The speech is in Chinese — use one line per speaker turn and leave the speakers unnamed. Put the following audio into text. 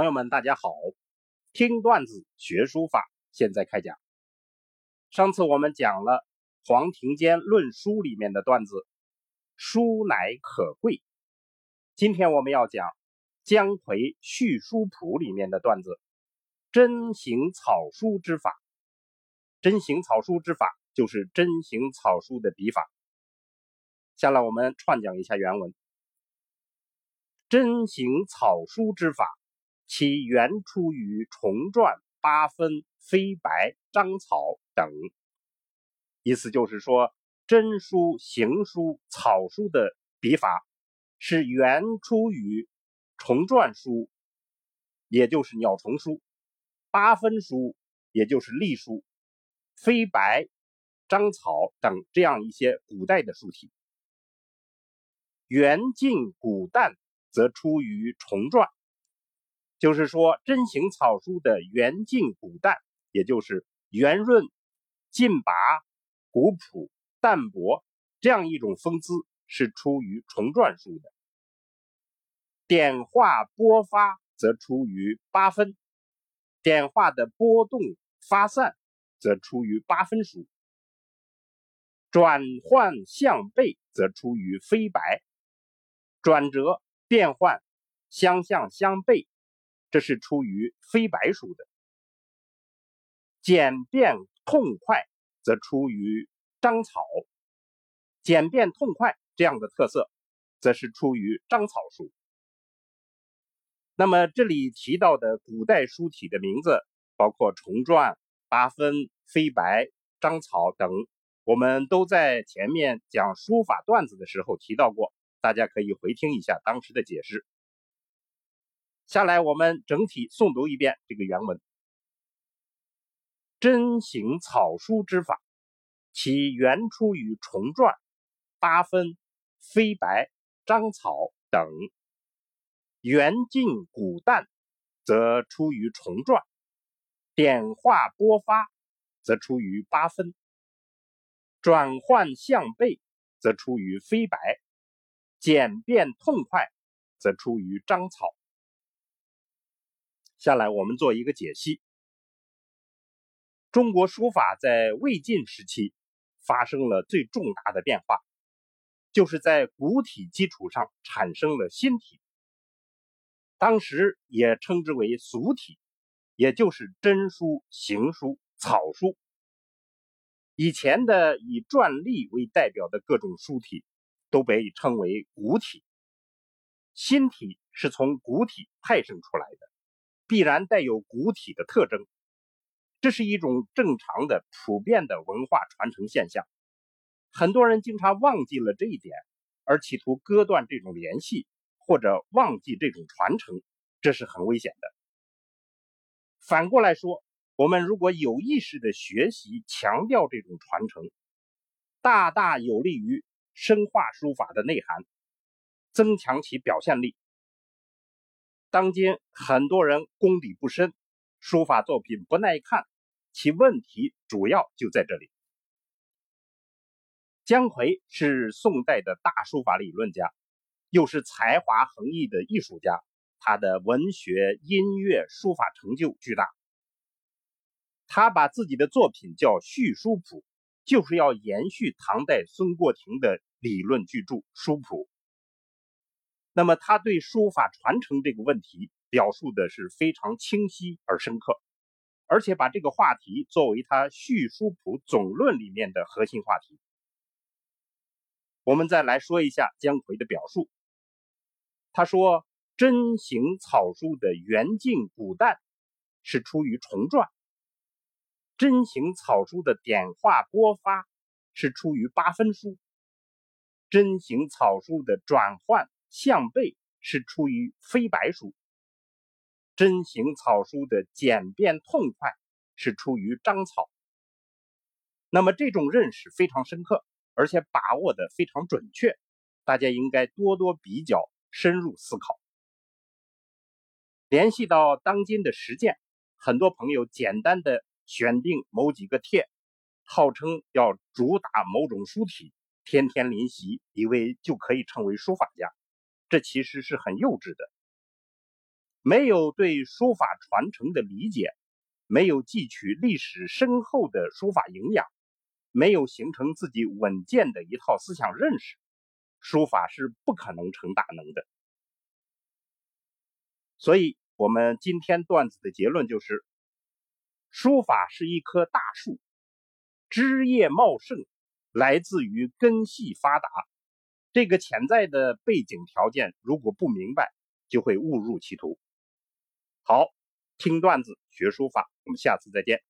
朋友们，大家好！听段子学书法，现在开讲。上次我们讲了黄庭坚论书里面的段子“书乃可贵”，今天我们要讲姜夔续书谱里面的段子“真行草书之法”。真行草书之法就是真行草书的笔法。下来我们串讲一下原文：“真行草书之法。”其原出于重篆、八分、飞白、章草等，意思就是说，真书、行书、草书的笔法是原出于重篆书，也就是鸟虫书；八分书，也就是隶书；飞白、章草等这样一些古代的书体。元晋古旦则出于重篆。就是说，真行草书的圆净古淡，也就是圆润、劲拔、古朴、淡薄这样一种风姿，是出于重篆书的。点画波发则出于八分，点画的波动发散则出于八分书。转换向背则出于飞白，转折变换相向相背。这是出于飞白书的，简便痛快则出于章草，简便痛快这样的特色，则是出于章草书。那么这里提到的古代书体的名字，包括重篆、八分、飞白、章草等，我们都在前面讲书法段子的时候提到过，大家可以回听一下当时的解释。下来，我们整体诵读一遍这个原文：真行草书之法，其原出于虫篆、八分、飞白、章草等；元晋古淡，则出于虫篆；点画拨发，则出于八分；转换向背，则出于飞白；简便痛快，则出于章草。下来，我们做一个解析。中国书法在魏晋时期发生了最重大的变化，就是在古体基础上产生了新体，当时也称之为俗体，也就是真书、行书、草书。以前的以篆隶为代表的各种书体都被称为古体，新体是从古体派生出来的。必然带有古体的特征，这是一种正常的、普遍的文化传承现象。很多人经常忘记了这一点，而企图割断这种联系，或者忘记这种传承，这是很危险的。反过来说，我们如果有意识的学习、强调这种传承，大大有利于深化书法的内涵，增强其表现力。当今很多人功底不深，书法作品不耐看，其问题主要就在这里。姜夔是宋代的大书法理论家，又是才华横溢的艺术家，他的文学、音乐、书法成就巨大。他把自己的作品叫《续书谱》，就是要延续唐代孙过庭的理论巨著《书谱》。那么他对书法传承这个问题表述的是非常清晰而深刻，而且把这个话题作为他《续书谱总论》里面的核心话题。我们再来说一下姜夔的表述。他说：“真行草书的元劲古淡是出于重篆，真行草书的点画拨发是出于八分书，真行草书的转换。”向背是出于飞白书，真行草书的简便痛快是出于章草。那么这种认识非常深刻，而且把握的非常准确，大家应该多多比较，深入思考。联系到当今的实践，很多朋友简单的选定某几个帖，号称要主打某种书体，天天临习，以为就可以成为书法家。这其实是很幼稚的。没有对书法传承的理解，没有汲取历史深厚的书法营养，没有形成自己稳健的一套思想认识，书法是不可能成大能的。所以，我们今天段子的结论就是：书法是一棵大树，枝叶茂盛，来自于根系发达。这个潜在的背景条件，如果不明白，就会误入歧途。好，听段子学书法，我们下次再见。